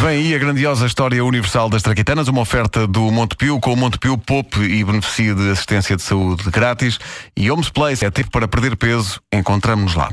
Vem aí a grandiosa história universal das traquitanas, uma oferta do Montepio com o Montepio Pop e beneficia de assistência de saúde grátis. E Homes Place é tempo para perder peso. Encontramos-nos lá.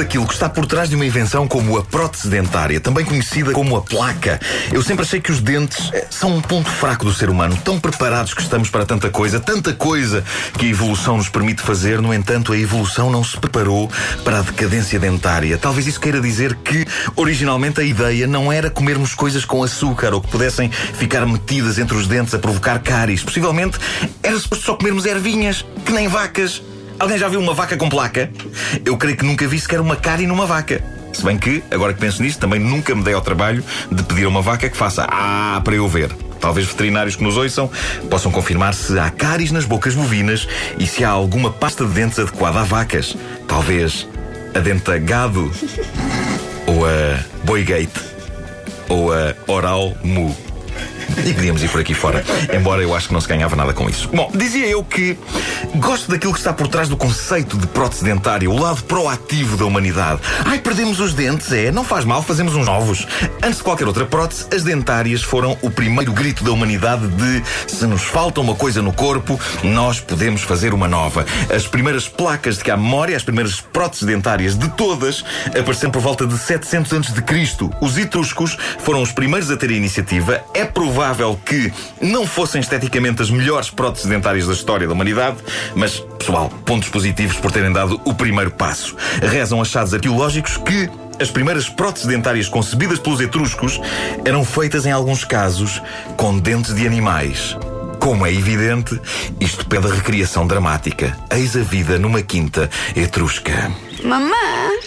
Gosto daquilo que está por trás de uma invenção como a prótese dentária, também conhecida como a placa. Eu sempre achei que os dentes eh, são um ponto fraco do ser humano. Tão preparados que estamos para tanta coisa, tanta coisa que a evolução nos permite fazer. No entanto, a evolução não se preparou para a decadência dentária. Talvez isso queira dizer que, originalmente, a ideia não era comermos coisas com açúcar ou que pudessem ficar metidas entre os dentes a provocar cáries. Possivelmente, era suposto só comermos ervinhas, que nem vacas. Alguém já viu uma vaca com placa? Eu creio que nunca vi sequer uma cárie numa vaca. Se bem que, agora que penso nisto, também nunca me dei ao trabalho de pedir a uma vaca que faça ah para eu ver. Talvez veterinários que nos ouçam possam confirmar se há cáries nas bocas bovinas e se há alguma pasta de dentes adequada a vacas. Talvez a denta gado ou a boigate ou a oral mu. E podíamos ir por aqui fora, embora eu acho que não se ganhava nada com isso. Bom, dizia eu que gosto daquilo que está por trás do conceito de prótese dentária, o lado proativo da humanidade. Ai, perdemos os dentes, é? Não faz mal, fazemos uns novos. Antes de qualquer outra prótese, as dentárias foram o primeiro grito da humanidade de se nos falta uma coisa no corpo, nós podemos fazer uma nova. As primeiras placas de que há memória, as primeiras próteses dentárias de todas, apareceram por volta de 700 a.C. Os etruscos foram os primeiros a ter a iniciativa. É provável que não fossem esteticamente as melhores próteses dentárias da história da humanidade, mas, pessoal, pontos positivos por terem dado o primeiro passo. Rezam achados arqueológicos que as primeiras próteses dentárias concebidas pelos etruscos eram feitas, em alguns casos, com dentes de animais. Como é evidente, isto pede recriação dramática. Eis a vida numa quinta etrusca. Mamã,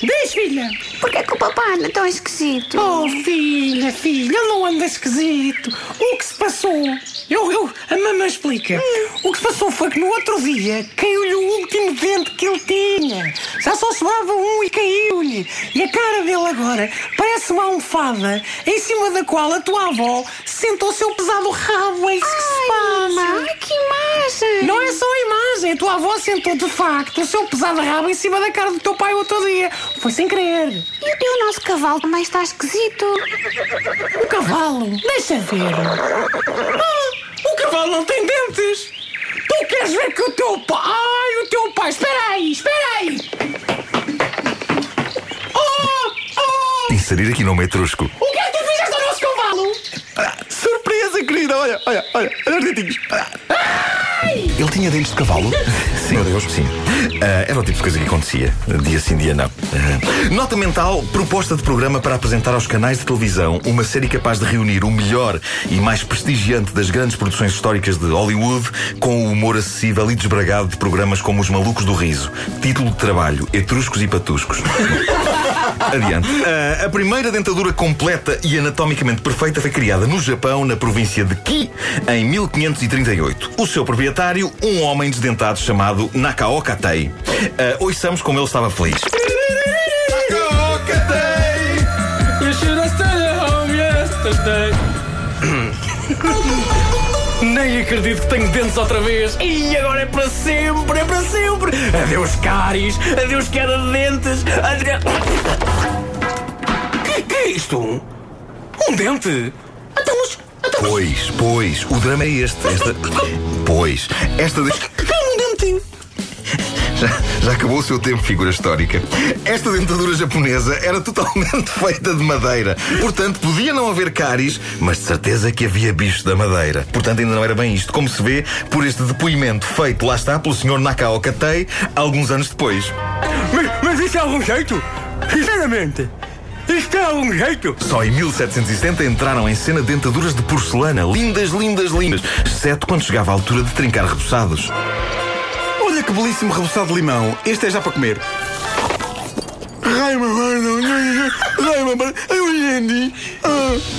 Diz, filha. porquê que o papai anda tão esquisito? Oh, filha, filha, ele não anda esquisito. O que se passou? Eu, eu, a mamãe explica. O que se passou foi que no outro dia caiu-lhe o último dente que ele tinha. Já só sobrava um e caiu-lhe. E a cara dele agora parece uma almofada em cima da qual a tua avó sentou o seu pesado rabo. É isso que se passa. Mamãe, que imagem! Não é só a imagem, a tua avó sentou de facto o seu pesado rabo em cima da cara do teu pai outro dia. Foi sem querer. E, o nosso cavalo também está esquisito. O cavalo, deixa ver. Ah, o cavalo não tem dentes. Tu queres ver que o teu pai. Ai, o teu pai. Espera aí, espera aí. Oh, oh. Inserir aqui nome etrusco. O que é que tu fizeste ao nosso cavalo? Surpresa, querida! Olha, olha, olha, olha os dentinhos. Ele tinha dentes de cavalo? Sim, meu Deus. Sim. Ah, era o tipo de coisa que acontecia. Dia sim, dia não. Ah. Nota mental: proposta de programa para apresentar aos canais de televisão uma série capaz de reunir o melhor e mais prestigiante das grandes produções históricas de Hollywood com o humor acessível e desbragado de programas como Os Malucos do Riso. Título de trabalho: Etruscos e Patuscos. Adiante. Ah, a primeira dentadura completa e anatomicamente perfeita foi criada no Japão, na província de Ki, em 1538. O seu proprietário, um homem desdentado chamado Nakaoka Tei. Uh, ouçamos como ele estava feliz. Nakaoka Tei! You should have stayed at home yesterday. Nem acredito que tenho dentes outra vez. E agora é para sempre, é para sempre. Adeus cáries, adeus queda de dentes, adeus... Que, que é isto? Um dente? Então, mas... Então. Pois, pois, o drama é este. Esta... Pois, esta. Já, já acabou o seu tempo, figura histórica. Esta dentadura japonesa era totalmente feita de madeira. Portanto, podia não haver cáries, mas de certeza que havia bicho da madeira. Portanto, ainda não era bem isto, como se vê por este depoimento feito, lá está, pelo Sr. Nakaoka Tei, alguns anos depois. Mas, mas isso é algum jeito? Sinceramente, isto é algum jeito? Só em 1770 entraram em cena dentaduras de porcelana, lindas, lindas, lindas, exceto quando chegava a altura de trincar reboçados. Olha que belíssimo reboçado de limão. Este é já para comer.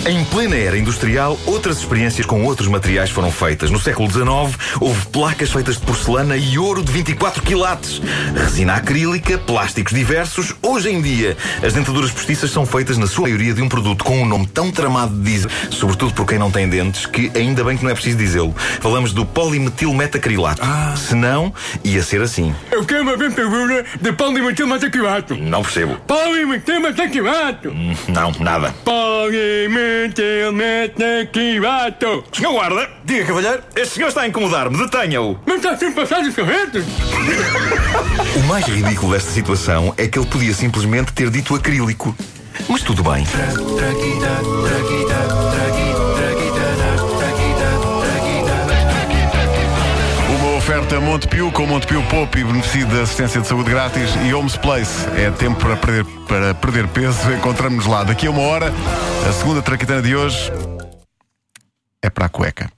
Em plena era industrial, outras experiências com outros materiais foram feitas. No século XIX, houve placas feitas de porcelana e ouro de 24 quilates, resina acrílica, plásticos diversos. Hoje em dia, as dentaduras postiças são feitas, na sua maioria, de um produto com um nome tão tramado de dizer, sobretudo por quem não tem dentes, que ainda bem que não é preciso dizê-lo. Falamos do polimetilmetacrilato. Ah. Se não, ia ser assim. Eu quero uma dentadura de polimetilmetacrilato. Não percebo. Polimetilmetacrilato. Não, nada. Polimetilmetacrilato. Senhor guarda, diga, cavalheiro, este senhor está a incomodar-me, detenha-o. Não está sem passar os corretos? O mais ridículo desta situação é que ele podia simplesmente ter dito acrílico. Mas tudo bem. Uma oferta Montepio com Montepio Pop e beneficio da assistência de saúde grátis e Homes Place. É tempo para perder, para perder peso. Encontramos-nos lá daqui a uma hora. A segunda traquitana de hoje é para a cueca.